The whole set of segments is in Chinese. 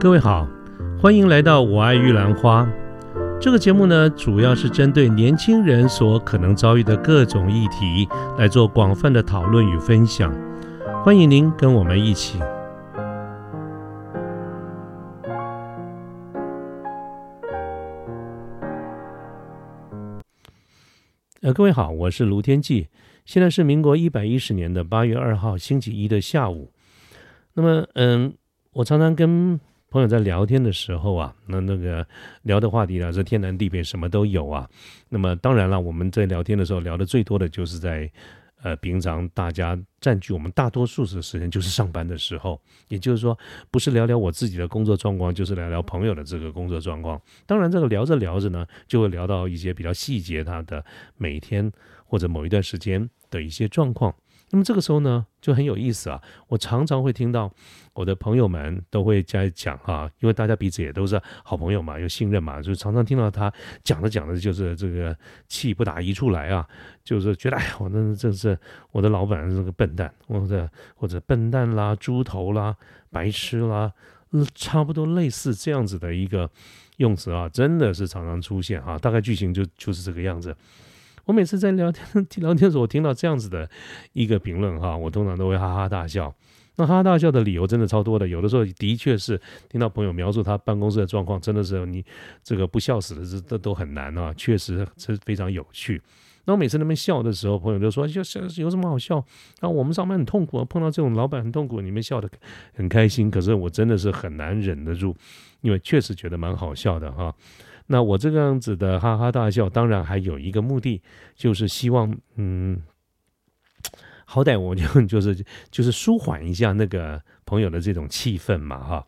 各位好，欢迎来到《我爱玉兰花》这个节目呢，主要是针对年轻人所可能遭遇的各种议题来做广泛的讨论与分享。欢迎您跟我们一起。呃，各位好，我是卢天记，现在是民国一百一十年的八月二号星期一的下午。那么，嗯，我常常跟朋友在聊天的时候啊，那那个聊的话题呢是天南地北，什么都有啊。那么当然了，我们在聊天的时候聊的最多的就是在呃平常大家占据我们大多数的时间就是上班的时候，也就是说不是聊聊我自己的工作状况，就是聊聊朋友的这个工作状况。当然，这个聊着聊着呢，就会聊到一些比较细节，他的每天或者某一段时间的一些状况。那么这个时候呢，就很有意思啊！我常常会听到我的朋友们都会在讲哈，因为大家彼此也都是好朋友嘛，又信任嘛，就常常听到他讲着讲着，就是这个气不打一处来啊，就是觉得哎呀，我那真是我的老板是个笨蛋，或者或者笨蛋啦、猪头啦、白痴啦，差不多类似这样子的一个用词啊，真的是常常出现啊，大概剧情就就是这个样子。我每次在聊天 聊天的时候，我听到这样子的一个评论哈，我通常都会哈哈大笑。那哈哈大笑的理由真的超多的，有的时候的确是听到朋友描述他办公室的状况，真的是你这个不笑死的这这都很难啊，确实是非常有趣。那我每次那边笑的时候，朋友就说：“就有什么好笑？啊，我们上班很痛苦啊，碰到这种老板很痛苦，你们笑得很开心。可是我真的是很难忍得住，因为确实觉得蛮好笑的哈。”那我这个样子的哈哈大笑，当然还有一个目的，就是希望，嗯，好歹我就 就是就是舒缓一下那个朋友的这种气氛嘛，哈。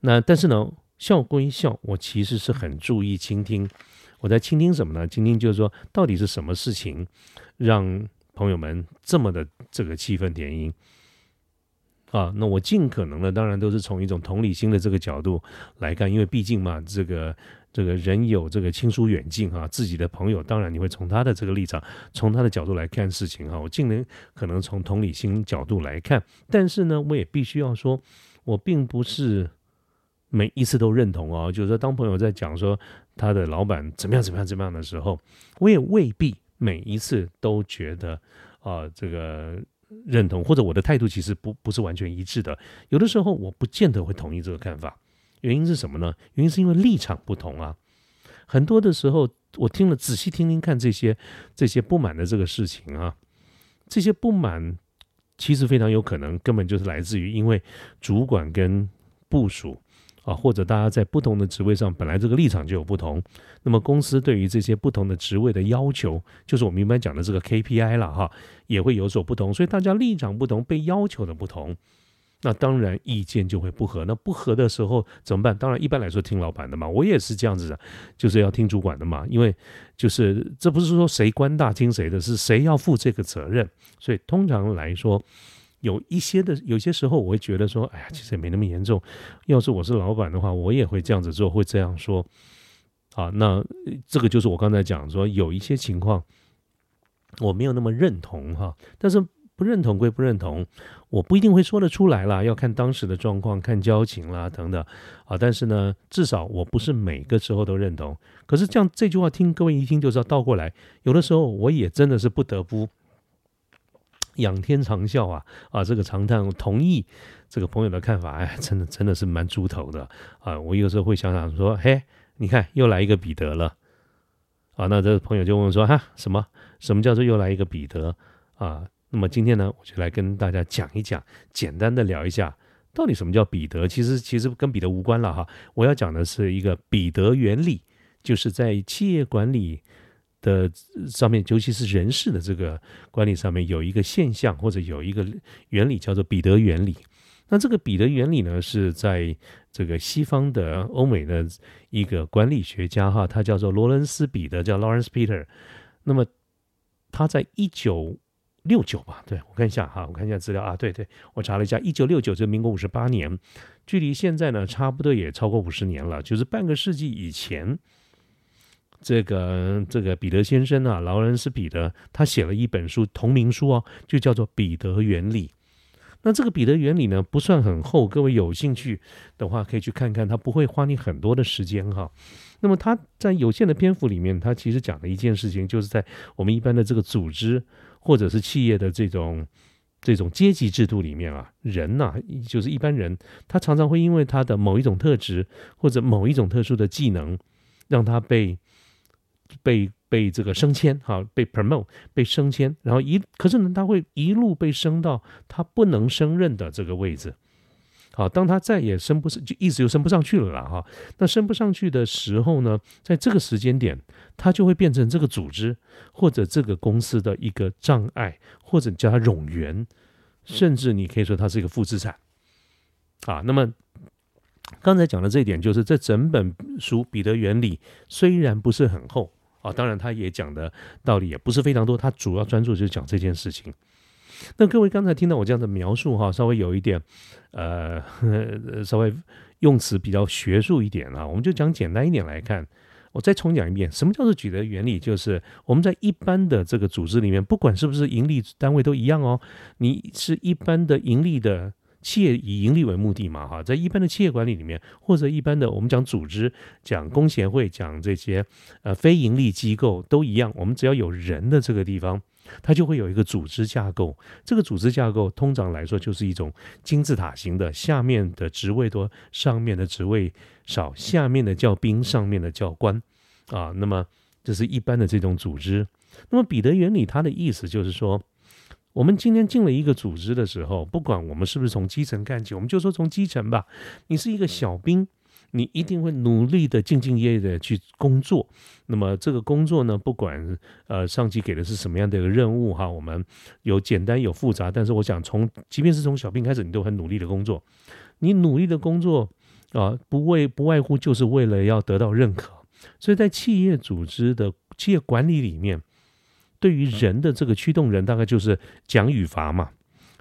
那但是呢，笑归笑，我其实是很注意倾听。我在倾听什么呢？倾听就是说，到底是什么事情让朋友们这么的这个气氛点音啊？那我尽可能的，当然都是从一种同理心的这个角度来看，因为毕竟嘛，这个。这个人有这个亲疏远近哈，自己的朋友当然你会从他的这个立场，从他的角度来看事情哈。我尽能可能从同理心角度来看，但是呢，我也必须要说，我并不是每一次都认同哦。就是说，当朋友在讲说他的老板怎么样怎么样怎么样的时候，我也未必每一次都觉得啊这个认同，或者我的态度其实不不是完全一致的。有的时候我不见得会同意这个看法。原因是什么呢？原因是因为立场不同啊。很多的时候，我听了仔细听听看这些这些不满的这个事情啊，这些不满其实非常有可能根本就是来自于因为主管跟部署啊，或者大家在不同的职位上本来这个立场就有不同，那么公司对于这些不同的职位的要求，就是我们一般讲的这个 KPI 了哈，也会有所不同，所以大家立场不同，被要求的不同。那当然意见就会不合，那不合的时候怎么办？当然一般来说听老板的嘛，我也是这样子的，就是要听主管的嘛，因为就是这不是说谁官大听谁的，是谁要负这个责任。所以通常来说，有一些的有些时候我会觉得说，哎呀，其实也没那么严重。要是我是老板的话，我也会这样子做，会这样说。啊，那这个就是我刚才讲说，有一些情况我没有那么认同哈，但是。不认同归不认同，我不一定会说得出来啦，要看当时的状况、看交情啦等等啊。但是呢，至少我不是每个时候都认同。可是这样这句话听各位一听就知道，倒过来，有的时候我也真的是不得不仰天长啸啊啊！这个长叹，同意这个朋友的看法，哎，真的真的是蛮猪头的啊！我有时候会想想说，嘿，你看又来一个彼得了啊！那这个朋友就问说，哈，什么什么叫做又来一个彼得啊？那么今天呢，我就来跟大家讲一讲，简单的聊一下，到底什么叫彼得？其实其实跟彼得无关了哈。我要讲的是一个彼得原理，就是在企业管理的上面，尤其是人事的这个管理上面，有一个现象或者有一个原理叫做彼得原理。那这个彼得原理呢，是在这个西方的欧美的一个管理学家哈，他叫做罗伦斯彼得，叫 Lawrence Peter。那么他在一九六九吧，对我看一下哈，我看一下资料啊，对对，我查了一下，一九六九，就民国五十八年，距离现在呢，差不多也超过五十年了，就是半个世纪以前，这个这个彼得先生啊，劳伦斯彼得，他写了一本书，同名书哦，就叫做《彼得原理》。那这个彼得原理呢，不算很厚，各位有兴趣的话可以去看看，它不会花你很多的时间哈。那么他在有限的篇幅里面，他其实讲的一件事情，就是在我们一般的这个组织或者是企业的这种这种阶级制度里面啊，人呐，就是一般人，他常常会因为他的某一种特质或者某一种特殊的技能，让他被被。被这个升迁，哈，被 promote，被升迁，然后一，可是呢，他会一路被升到他不能升任的这个位置，好，当他再也升不上，就一直又升不上去了啦，哈，那升不上去的时候呢，在这个时间点，他就会变成这个组织或者这个公司的一个障碍，或者叫他冗员，甚至你可以说它是一个负资产，啊，那么刚才讲的这一点，就是这整本书《彼得原理》虽然不是很厚。啊，当然，他也讲的道理也不是非常多，他主要专注就是讲这件事情。那各位刚才听到我这样的描述哈，稍微有一点，呃，稍微用词比较学术一点啊，我们就讲简单一点来看。我再重讲一遍，什么叫做举的原理？就是我们在一般的这个组织里面，不管是不是盈利单位都一样哦，你是一般的盈利的。企业以盈利为目的嘛，哈，在一般的企业管理里面，或者一般的我们讲组织、讲工协会、讲这些呃非盈利机构都一样，我们只要有人的这个地方，它就会有一个组织架构。这个组织架构通常来说就是一种金字塔型的，下面的职位多，上面的职位少，下面的叫兵，上面的叫官啊。那么这是一般的这种组织。那么彼得原理它的意思就是说。我们今天进了一个组织的时候，不管我们是不是从基层干起，我们就说从基层吧。你是一个小兵，你一定会努力的、兢兢业业的去工作。那么这个工作呢，不管呃上级给的是什么样的一个任务哈，我们有简单有复杂，但是我想从即便是从小兵开始，你都很努力的工作。你努力的工作啊，不为不外乎就是为了要得到认可。所以在企业组织的企业管理里面。对于人的这个驱动人，大概就是奖与罚嘛。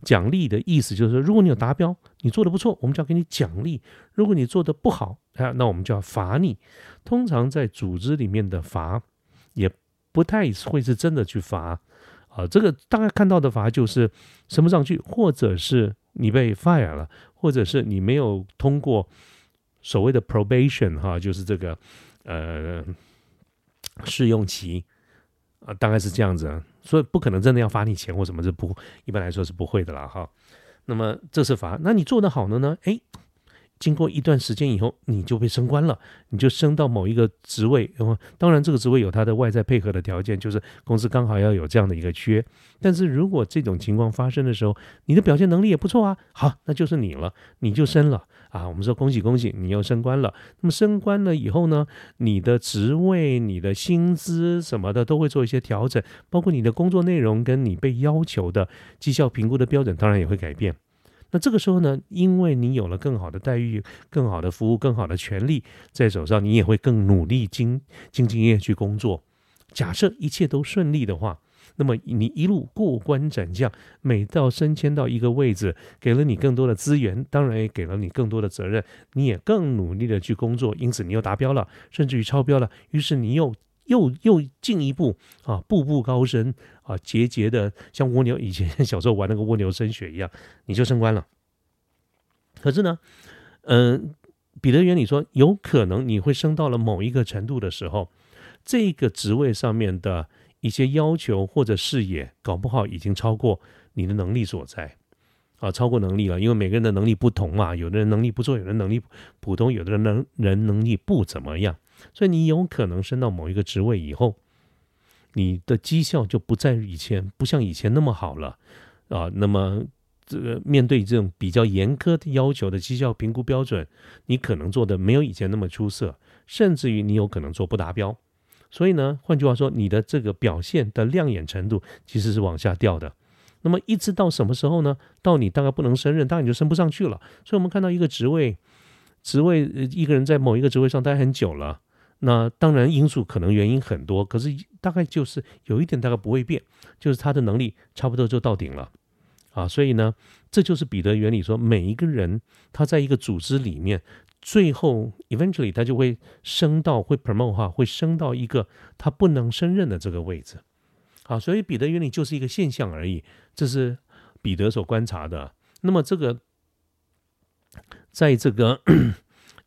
奖励的意思就是说，如果你有达标，你做的不错，我们就要给你奖励；如果你做的不好，啊，那我们就要罚你。通常在组织里面的罚，也不太会是真的去罚啊。这个大概看到的罚就是升不上去，或者是你被 fire 了，或者是你没有通过所谓的 probation 哈，就是这个呃试用期。啊，大概是这样子，所以不可能真的要罚你钱或什么，是不一般来说是不会的啦，哈。那么这是法，那你做得好的呢？哎。经过一段时间以后，你就被升官了，你就升到某一个职位。然后，当然这个职位有它的外在配合的条件，就是公司刚好要有这样的一个缺。但是如果这种情况发生的时候，你的表现能力也不错啊，好，那就是你了，你就升了啊。我们说恭喜恭喜，你又升官了。那么升官了以后呢，你的职位、你的薪资什么的都会做一些调整，包括你的工作内容跟你被要求的绩效评估的标准，当然也会改变。那这个时候呢，因为你有了更好的待遇、更好的服务、更好的权利在手上，你也会更努力、精兢兢业业去工作。假设一切都顺利的话，那么你一路过关斩将，每到升迁到一个位置，给了你更多的资源，当然也给了你更多的责任，你也更努力的去工作，因此你又达标了，甚至于超标了，于是你又。又又进一步啊，步步高升啊，节节的像蜗牛以前小时候玩那个蜗牛升学一样，你就升官了。可是呢，嗯，彼得原理说，有可能你会升到了某一个程度的时候，这个职位上面的一些要求或者视野，搞不好已经超过你的能力所在啊，超过能力了。因为每个人的能力不同嘛，有的人能力不错，有的人能力普通，有的人能人能力不怎么样。所以你有可能升到某一个职位以后，你的绩效就不在以前，不像以前那么好了啊。那么这个面对这种比较严苛的要求的绩效评估标准，你可能做的没有以前那么出色，甚至于你有可能做不达标。所以呢，换句话说，你的这个表现的亮眼程度其实是往下掉的。那么一直到什么时候呢？到你大概不能胜任，当然你就升不上去了。所以我们看到一个职位，职位一个人在某一个职位上待很久了。那当然，因素可能原因很多，可是大概就是有一点大概不会变，就是他的能力差不多就到顶了，啊，所以呢，这就是彼得原理说，每一个人他在一个组织里面，最后 eventually 他就会升到会 promote 哈，会升到一个他不能胜任的这个位置，好，所以彼得原理就是一个现象而已，这是彼得所观察的。那么这个在这个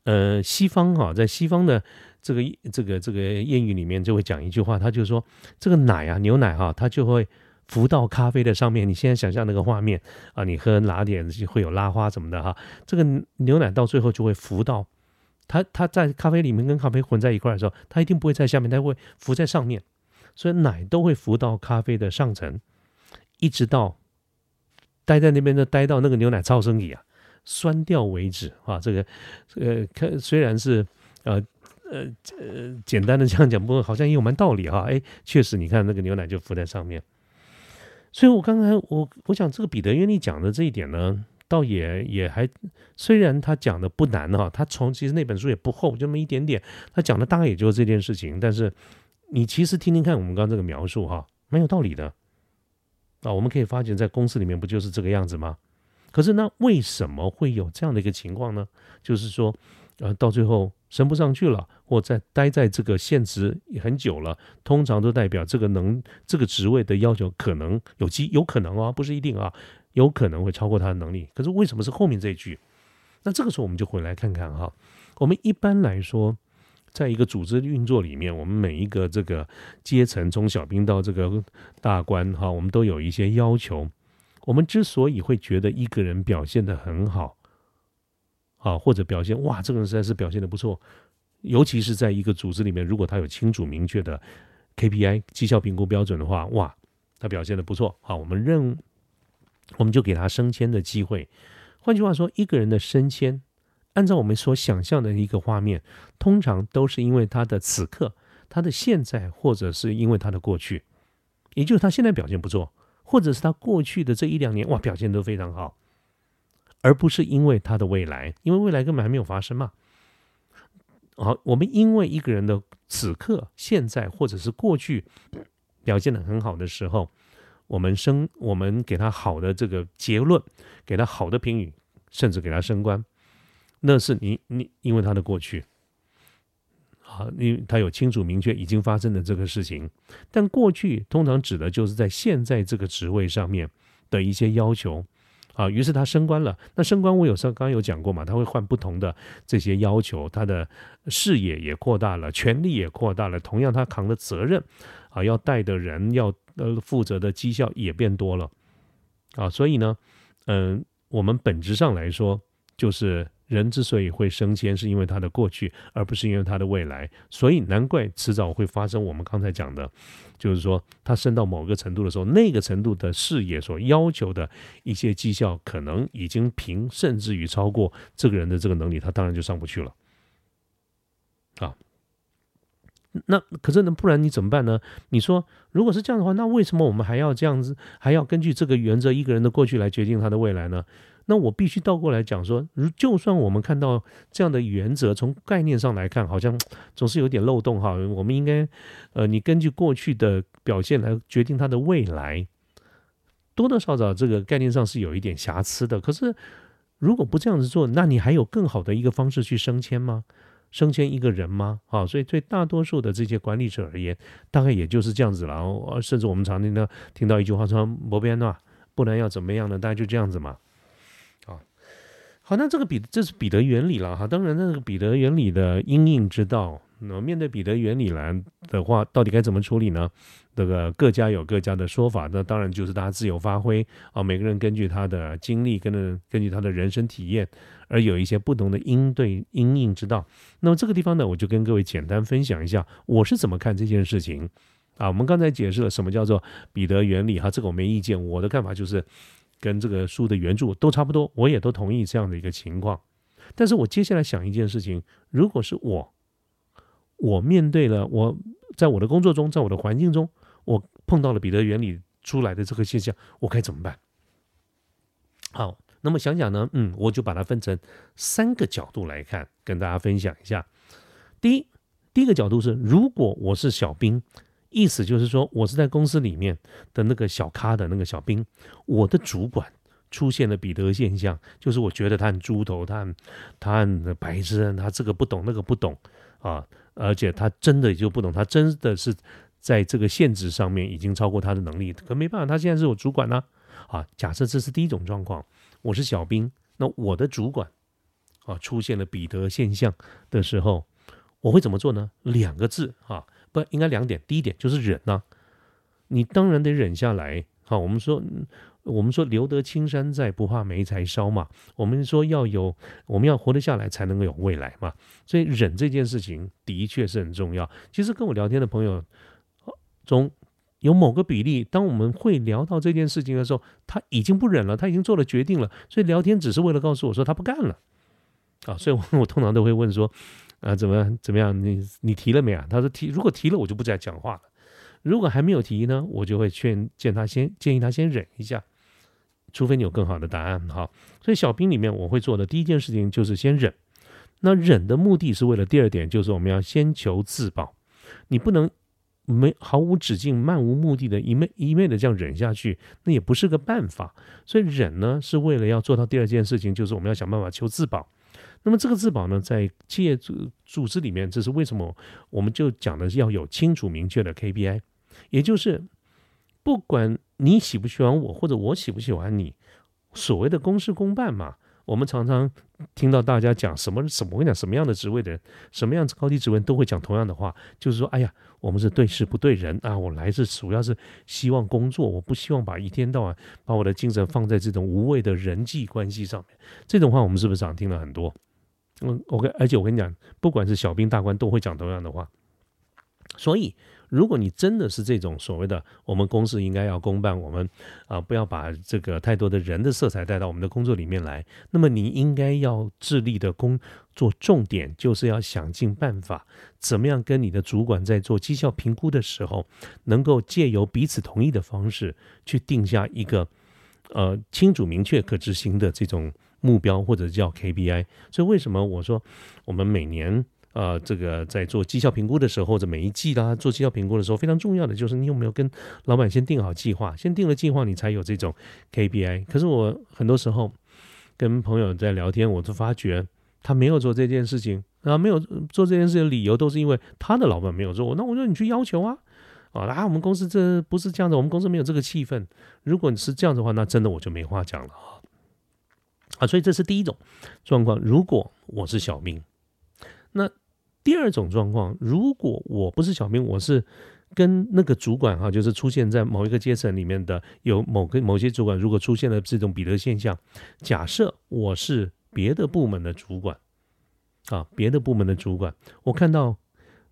呃西方哈，在西方的这个这个这个谚语里面就会讲一句话，他就说这个奶啊牛奶哈，它就会浮到咖啡的上面。你现在想象那个画面啊，你喝拿铁会有拉花什么的哈，这个牛奶到最后就会浮到它它在咖啡里面跟咖啡混在一块的时候，它一定不会在下面，它会浮在上面，所以奶都会浮到咖啡的上层，一直到待在那边的待到那个牛奶超生理啊。酸掉为止啊！这个，呃，看虽然是呃呃呃简单的这样讲，不过好像也有蛮道理哈。哎，确实，你看那个牛奶就浮在上面。所以我刚才我我想这个彼得原理讲的这一点呢，倒也也还虽然他讲的不难哈，他从其实那本书也不厚，就那么一点点，他讲的大概也就是这件事情。但是你其实听听看我们刚刚这个描述哈，蛮有道理的啊。我们可以发现，在公司里面不就是这个样子吗？可是那为什么会有这样的一个情况呢？就是说，呃，到最后升不上去了，或在待在这个现职很久了，通常都代表这个能这个职位的要求可能有机有可能啊，不是一定啊，有可能会超过他的能力。可是为什么是后面这一句？那这个时候我们就回来看看哈，我们一般来说，在一个组织运作里面，我们每一个这个阶层，从小兵到这个大官哈，我们都有一些要求。我们之所以会觉得一个人表现的很好，啊，或者表现哇，这个人实在是表现的不错，尤其是在一个组织里面，如果他有清楚明确的 KPI 绩效评估标准的话，哇，他表现的不错，好，我们认，我们就给他升迁的机会。换句话说，一个人的升迁，按照我们所想象的一个画面，通常都是因为他的此刻、他的现在，或者是因为他的过去，也就是他现在表现不错。或者是他过去的这一两年哇表现都非常好，而不是因为他的未来，因为未来根本还没有发生嘛。好，我们因为一个人的此刻、现在或者是过去表现的很好的时候，我们升，我们给他好的这个结论，给他好的评语，甚至给他升官，那是你你因为他的过去。好，因为他有清楚明确已经发生的这个事情，但过去通常指的就是在现在这个职位上面的一些要求啊。于是他升官了，那升官我有时候刚刚有讲过嘛，他会换不同的这些要求，他的视野也扩大了，权力也扩大了，同样他扛的责任啊，要带的人要呃负责的绩效也变多了啊。所以呢，嗯，我们本质上来说就是。人之所以会升迁，是因为他的过去，而不是因为他的未来。所以难怪迟早会发生我们刚才讲的，就是说他升到某个程度的时候，那个程度的视野所要求的一些绩效，可能已经平，甚至于超过这个人的这个能力，他当然就上不去了。啊，那可是呢，不然你怎么办呢？你说，如果是这样的话，那为什么我们还要这样子，还要根据这个原则，一个人的过去来决定他的未来呢？那我必须倒过来讲说，如就算我们看到这样的原则，从概念上来看，好像总是有点漏洞哈。我们应该，呃，你根据过去的表现来决定他的未来，多多少少这个概念上是有一点瑕疵的。可是，如果不这样子做，那你还有更好的一个方式去升迁吗？升迁一个人吗？啊，所以对大多数的这些管理者而言，大概也就是这样子了。甚至我们常听到听到一句话说：“摩边呐，不然要怎么样呢？”大概就这样子嘛。好，那这个彼这是彼得原理了哈。当然，那个彼得原理的应应之道，那么面对彼得原理来的话，到底该怎么处理呢？这个各家有各家的说法，那当然就是大家自由发挥啊。每个人根据他的经历，跟着根据他的人生体验，而有一些不同的应对应应之道。那么这个地方呢，我就跟各位简单分享一下，我是怎么看这件事情啊。我们刚才解释了什么叫做彼得原理哈，这个我没意见。我的看法就是。跟这个书的原著都差不多，我也都同意这样的一个情况。但是我接下来想一件事情：如果是我，我面对了我在我的工作中，在我的环境中，我碰到了彼得原理出来的这个现象，我该怎么办？好，那么想想呢，嗯，我就把它分成三个角度来看，跟大家分享一下。第一，第一个角度是，如果我是小兵。意思就是说，我是在公司里面的那个小咖的那个小兵，我的主管出现了彼得现象，就是我觉得他很猪头，他很他很白痴，他这个不懂那个不懂啊，而且他真的就不懂，他真的是在这个限制上面已经超过他的能力，可没办法，他现在是我主管呢啊。假设这是第一种状况，我是小兵，那我的主管啊出现了彼得现象的时候，我会怎么做呢？两个字啊，不应该两点。第一点就是忍呐，你当然得忍下来。好，我们说，我们说留得青山在，不怕没柴烧嘛。我们说要有，我们要活得下来，才能够有未来嘛。所以忍这件事情的确是很重要。其实跟我聊天的朋友中有某个比例，当我们会聊到这件事情的时候，他已经不忍了，他已经做了决定了。所以聊天只是为了告诉我说他不干了啊。所以我 我通常都会问说啊，怎么怎么样？你你提了没啊？他说提，如果提了，我就不再讲话了。如果还没有提呢，我就会劝建他先建议他先忍一下，除非你有更好的答案哈。所以小兵里面我会做的第一件事情就是先忍。那忍的目的是为了第二点，就是我们要先求自保。你不能没毫无止境、漫无目的的一昧一昧的这样忍下去，那也不是个办法。所以忍呢是为了要做到第二件事情，就是我们要想办法求自保。那么这个自保呢，在企业组组织里面，这是为什么？我们就讲的是要有清楚明确的 KPI。也就是，不管你喜不喜欢我，或者我喜不喜欢你，所谓的公事公办嘛。我们常常听到大家讲什么什么，我跟你讲，什么样的职位的人，什么样子高低职位都会讲同样的话，就是说，哎呀，我们是对事不对人啊。我来是主要是希望工作，我不希望把一天到晚把我的精神放在这种无谓的人际关系上面。这种话我们是不是常听了很多？嗯，OK，而且我跟你讲，不管是小兵大官都会讲同样的话，所以。如果你真的是这种所谓的我们公司应该要公办，我们啊不要把这个太多的人的色彩带到我们的工作里面来，那么你应该要致力的工作重点就是要想尽办法，怎么样跟你的主管在做绩效评估的时候，能够借由彼此同意的方式去定下一个呃清楚明确可执行的这种目标或者叫 KPI。所以为什么我说我们每年？呃，这个在做绩效评估的时候，或者每一季啦做绩效评估的时候，非常重要的就是你有没有跟老板先定好计划，先定了计划，你才有这种 KPI。可是我很多时候跟朋友在聊天，我就发觉他没有做这件事情啊，没有做这件事情的理由都是因为他的老板没有做。那我说你去要求啊，啊，啊，我们公司这不是这样的，我们公司没有这个气氛。如果你是这样的话，那真的我就没话讲了啊。啊，所以这是第一种状况。如果我是小兵，那第二种状况，如果我不是小兵，我是跟那个主管哈，就是出现在某一个阶层里面的有某个某些主管，如果出现了这种彼得现象，假设我是别的部门的主管啊，别的部门的主管，我看到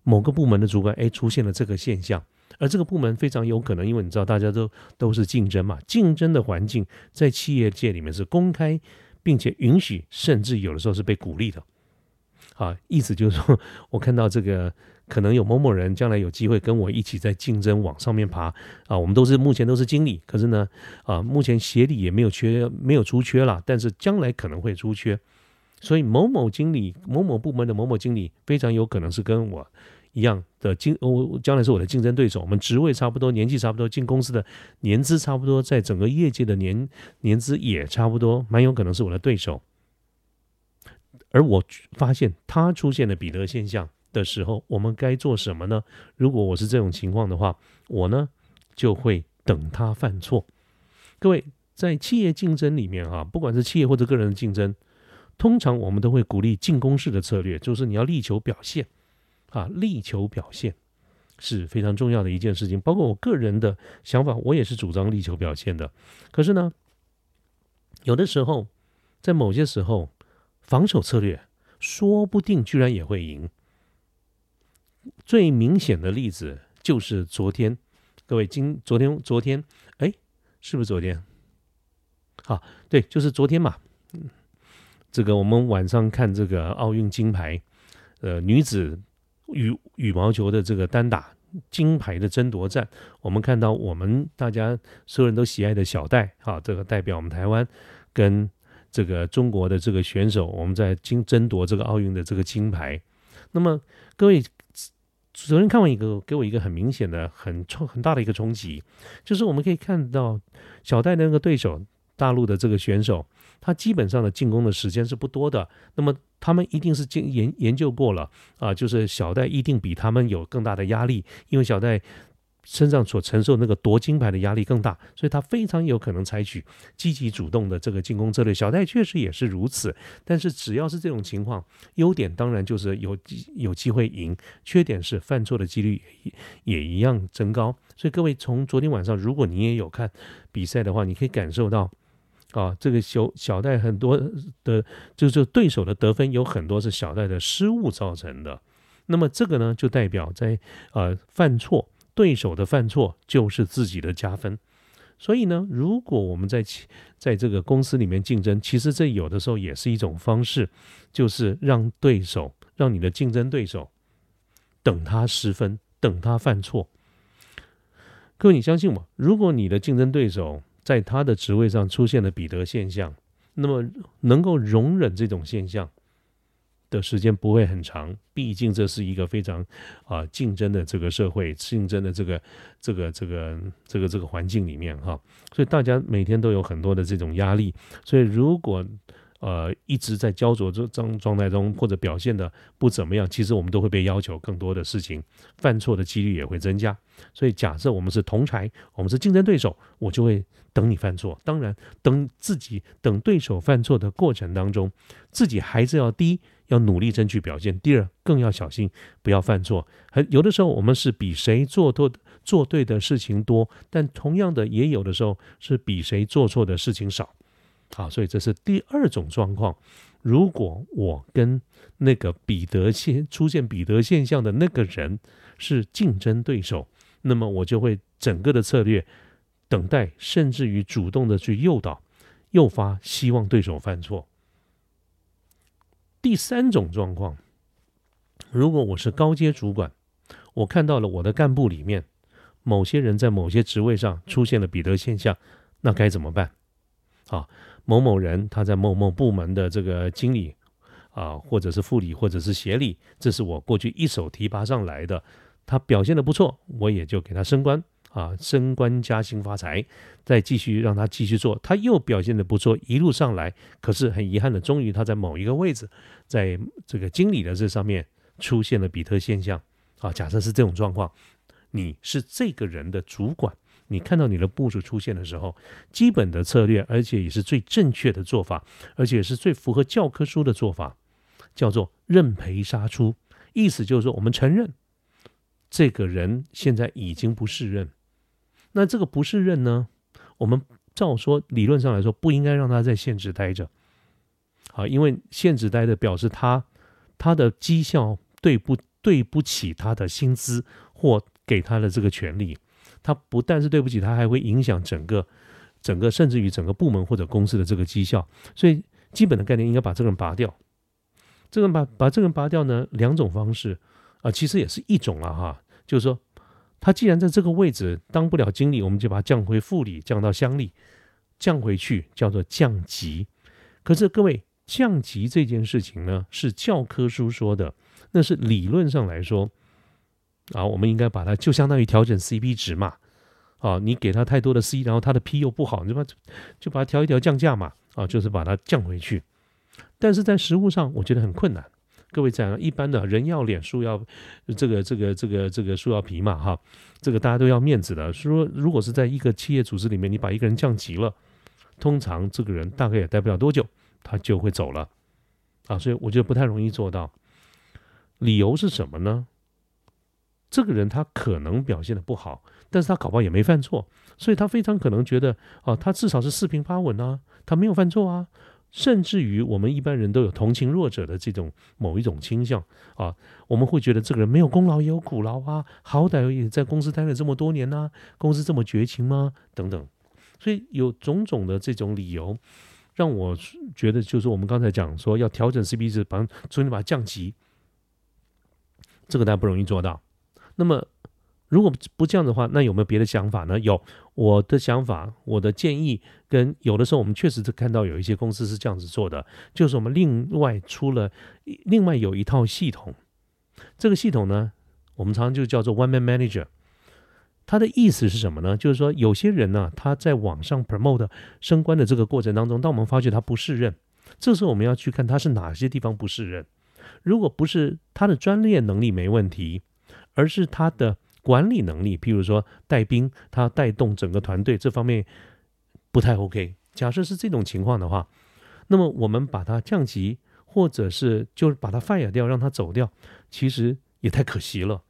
某个部门的主管哎出现了这个现象，而这个部门非常有可能，因为你知道大家都都是竞争嘛，竞争的环境在企业界里面是公开，并且允许，甚至有的时候是被鼓励的。啊，意思就是说，我看到这个可能有某某人将来有机会跟我一起在竞争往上面爬啊，我们都是目前都是经理，可是呢，啊，目前协理也没有缺，没有出缺了，但是将来可能会出缺，所以某某经理、某某部门的某某经理非常有可能是跟我一样的竞，我将来是我的竞争对手，我们职位差不多，年纪差不多，进公司的年资差不多，在整个业界的年年资也差不多，蛮有可能是我的对手。而我发现他出现了彼得现象的时候，我们该做什么呢？如果我是这种情况的话，我呢就会等他犯错。各位在企业竞争里面啊，不管是企业或者个人的竞争，通常我们都会鼓励进攻式的策略，就是你要力求表现啊，力求表现是非常重要的一件事情。包括我个人的想法，我也是主张力求表现的。可是呢，有的时候在某些时候。防守策略说不定居然也会赢。最明显的例子就是昨天，各位今昨天昨天哎，是不是昨天？好，对，就是昨天嘛。这个我们晚上看这个奥运金牌，呃，女子羽羽毛球的这个单打金牌的争夺战，我们看到我们大家所有人都喜爱的小戴，啊，这个代表我们台湾跟。这个中国的这个选手，我们在争争夺这个奥运的这个金牌。那么各位昨天看完一个，给我一个很明显的、很冲、很大的一个冲击，就是我们可以看到小戴的那个对手，大陆的这个选手，他基本上的进攻的时间是不多的。那么他们一定是经研研究过了啊，就是小戴一定比他们有更大的压力，因为小戴身上所承受那个夺金牌的压力更大，所以他非常有可能采取积极主动的这个进攻策略。小戴确实也是如此，但是只要是这种情况，优点当然就是有有机会赢，缺点是犯错的几率也也一样增高。所以各位从昨天晚上，如果你也有看比赛的话，你可以感受到。啊，这个小小戴很多的，就是对手的得分有很多是小戴的失误造成的。那么这个呢，就代表在呃犯错，对手的犯错就是自己的加分。所以呢，如果我们在在这个公司里面竞争，其实这有的时候也是一种方式，就是让对手，让你的竞争对手等他失分，等他犯错。各位，你相信我，如果你的竞争对手，在他的职位上出现了彼得现象，那么能够容忍这种现象的时间不会很长，毕竟这是一个非常啊竞争的这个社会，竞争的这个这个这个这个这个环境里面哈，所以大家每天都有很多的这种压力，所以如果呃一直在焦灼这状状态中，或者表现的不怎么样，其实我们都会被要求更多的事情，犯错的几率也会增加。所以假设我们是同台，我们是竞争对手，我就会。等你犯错，当然等自己等对手犯错的过程当中，自己还是要第一要努力争取表现，第二更要小心不要犯错。很有的时候我们是比谁做多做对的事情多，但同样的也有的时候是比谁做错的事情少。好，所以这是第二种状况。如果我跟那个彼得现出现彼得现象的那个人是竞争对手，那么我就会整个的策略。等待，甚至于主动的去诱导、诱发，希望对手犯错。第三种状况，如果我是高阶主管，我看到了我的干部里面某些人在某些职位上出现了彼得现象，那该怎么办？啊，某某人他在某某部门的这个经理啊，或者是副理，或者是协理，这是我过去一手提拔上来的，他表现的不错，我也就给他升官。啊，升官加薪发财，再继续让他继续做，他又表现的不错，一路上来，可是很遗憾的，终于他在某一个位置，在这个经理的这上面出现了比特现象。啊，假设是这种状况，你是这个人的主管，你看到你的部署出现的时候，基本的策略，而且也是最正确的做法，而且是最符合教科书的做法，叫做认赔杀出，意思就是说，我们承认这个人现在已经不适任。那这个不是任呢？我们照说理论上来说不应该让他在现职待着，好，因为现职待着表示他他的绩效对不对不起他的薪资或给他的这个权利，他不但是对不起，他还会影响整个整个甚至于整个部门或者公司的这个绩效，所以基本的概念应该把这个人拔掉。这个把把这个人拔掉呢，两种方式啊，其实也是一种了哈，就是说。他既然在这个位置当不了经理，我们就把他降回副理，降到乡里，降回去叫做降级。可是各位，降级这件事情呢，是教科书说的，那是理论上来说啊，我们应该把它就相当于调整 CP 值嘛。啊，你给他太多的 C，然后他的 P 又不好，你就把就把它调一调降价嘛。啊，就是把它降回去。但是在实物上，我觉得很困难。各位讲，一般的人要脸，树要这个这个这个这个树要皮嘛，哈，这个大家都要面子的。说如果是在一个企业组织里面，你把一个人降级了，通常这个人大概也待不了多久，他就会走了啊。所以我觉得不太容易做到。理由是什么呢？这个人他可能表现的不好，但是他搞不好也没犯错，所以他非常可能觉得啊，他至少是四平八稳啊，他没有犯错啊。甚至于我们一般人都有同情弱者的这种某一种倾向啊，我们会觉得这个人没有功劳也有苦劳啊，好歹也在公司待了这么多年呐，公司这么绝情吗？等等，所以有种种的这种理由，让我觉得就是我们刚才讲说要调整 CP 值，把重新把它降级，这个大家不容易做到。那么。如果不这样的话，那有没有别的想法呢？有我的想法，我的建议，跟有的时候我们确实是看到有一些公司是这样子做的，就是我们另外出了另外有一套系统，这个系统呢，我们常常就叫做 One Man Manager。它的意思是什么呢？就是说有些人呢，他在网上 promote 升官的这个过程当中，当我们发觉他不适任，这时候我们要去看他是哪些地方不适任。如果不是他的专业能力没问题，而是他的管理能力，譬如说带兵，他带动整个团队这方面不太 OK。假设是这种情况的话，那么我们把他降级，或者是就是把他 fire 掉，让他走掉，其实也太可惜了。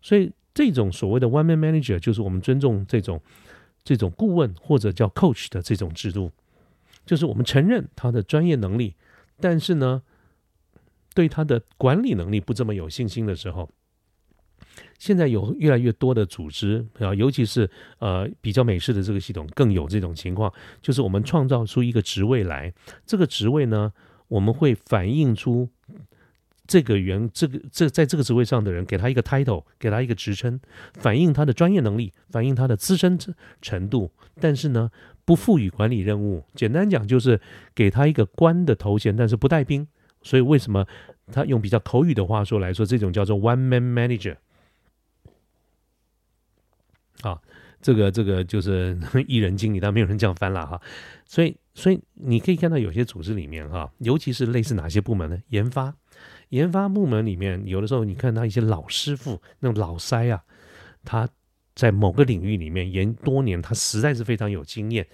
所以这种所谓的 one man manager，就是我们尊重这种这种顾问或者叫 coach 的这种制度，就是我们承认他的专业能力，但是呢，对他的管理能力不这么有信心的时候。现在有越来越多的组织啊，尤其是呃比较美式的这个系统更有这种情况，就是我们创造出一个职位来，这个职位呢，我们会反映出这个员这个这在这个职位上的人，给他一个 title，给他一个职称，反映他的专业能力，反映他的资深程度，但是呢，不赋予管理任务。简单讲就是给他一个官的头衔，但是不带兵。所以为什么他用比较口语的话说来说，这种叫做 one man manager。啊，这个这个就是 艺人经理，但没有人这样翻了哈。所以，所以你可以看到有些组织里面哈，尤其是类似哪些部门呢？研发，研发部门里面，有的时候你看到一些老师傅，那种老塞啊，他在某个领域里面研多年，他实在是非常有经验，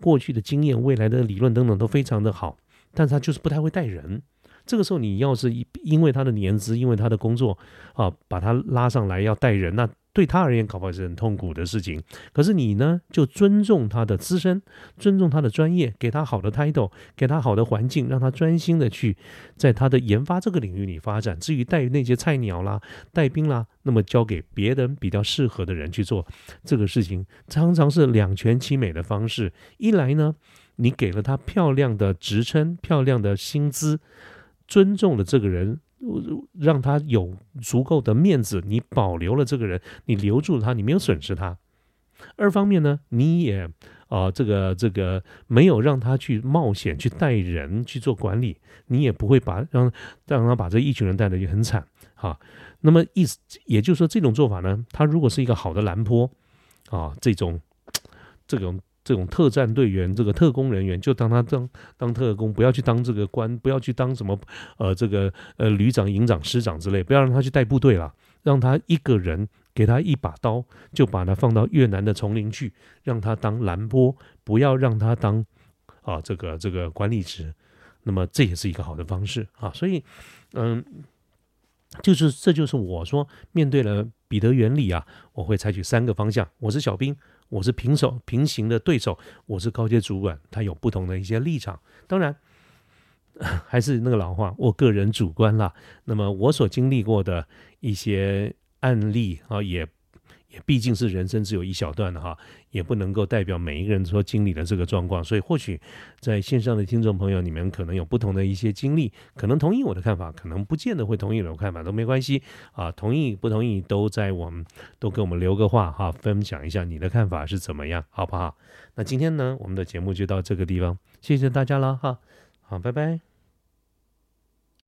过去的经验、未来的理论等等都非常的好，但是他就是不太会带人。这个时候，你要是因为他的年资，因为他的工作啊，把他拉上来要带人，那。对他而言，搞不好是很痛苦的事情。可是你呢，就尊重他的资深，尊重他的专业，给他好的 title，给他好的环境，让他专心的去在他的研发这个领域里发展。至于带那些菜鸟啦、带兵啦，那么交给别人比较适合的人去做这个事情，常常是两全其美的方式。一来呢，你给了他漂亮的职称、漂亮的薪资，尊重了这个人。让他有足够的面子，你保留了这个人，你留住了他，你没有损失他。二方面呢，你也啊，这个这个没有让他去冒险去带人去做管理，你也不会把让让他把这一群人带的也很惨啊。那么意思也就是说，这种做法呢，他如果是一个好的蓝坡啊，这种这种。这种特战队员，这个特工人员，就当他当当特工，不要去当这个官，不要去当什么呃这个呃旅长、营长、师长之类，不要让他去带部队了，让他一个人给他一把刀，就把他放到越南的丛林去，让他当蓝波，不要让他当啊这个这个管理职，那么这也是一个好的方式啊，所以嗯，就是这就是我说面对了彼得原理啊，我会采取三个方向，我是小兵。我是平手平行的对手，我是高阶主管，他有不同的一些立场。当然，还是那个老话，我个人主观啦。那么我所经历过的一些案例啊，也。也毕竟是人生只有一小段的哈，也不能够代表每一个人说经历了这个状况，所以或许在线上的听众朋友，你们可能有不同的一些经历，可能同意我的看法，可能不见得会同意我的看法，都没关系啊，同意不同意都在我们都给我们留个话哈，分享一下你的看法是怎么样，好不好？那今天呢，我们的节目就到这个地方，谢谢大家了哈，好，拜拜。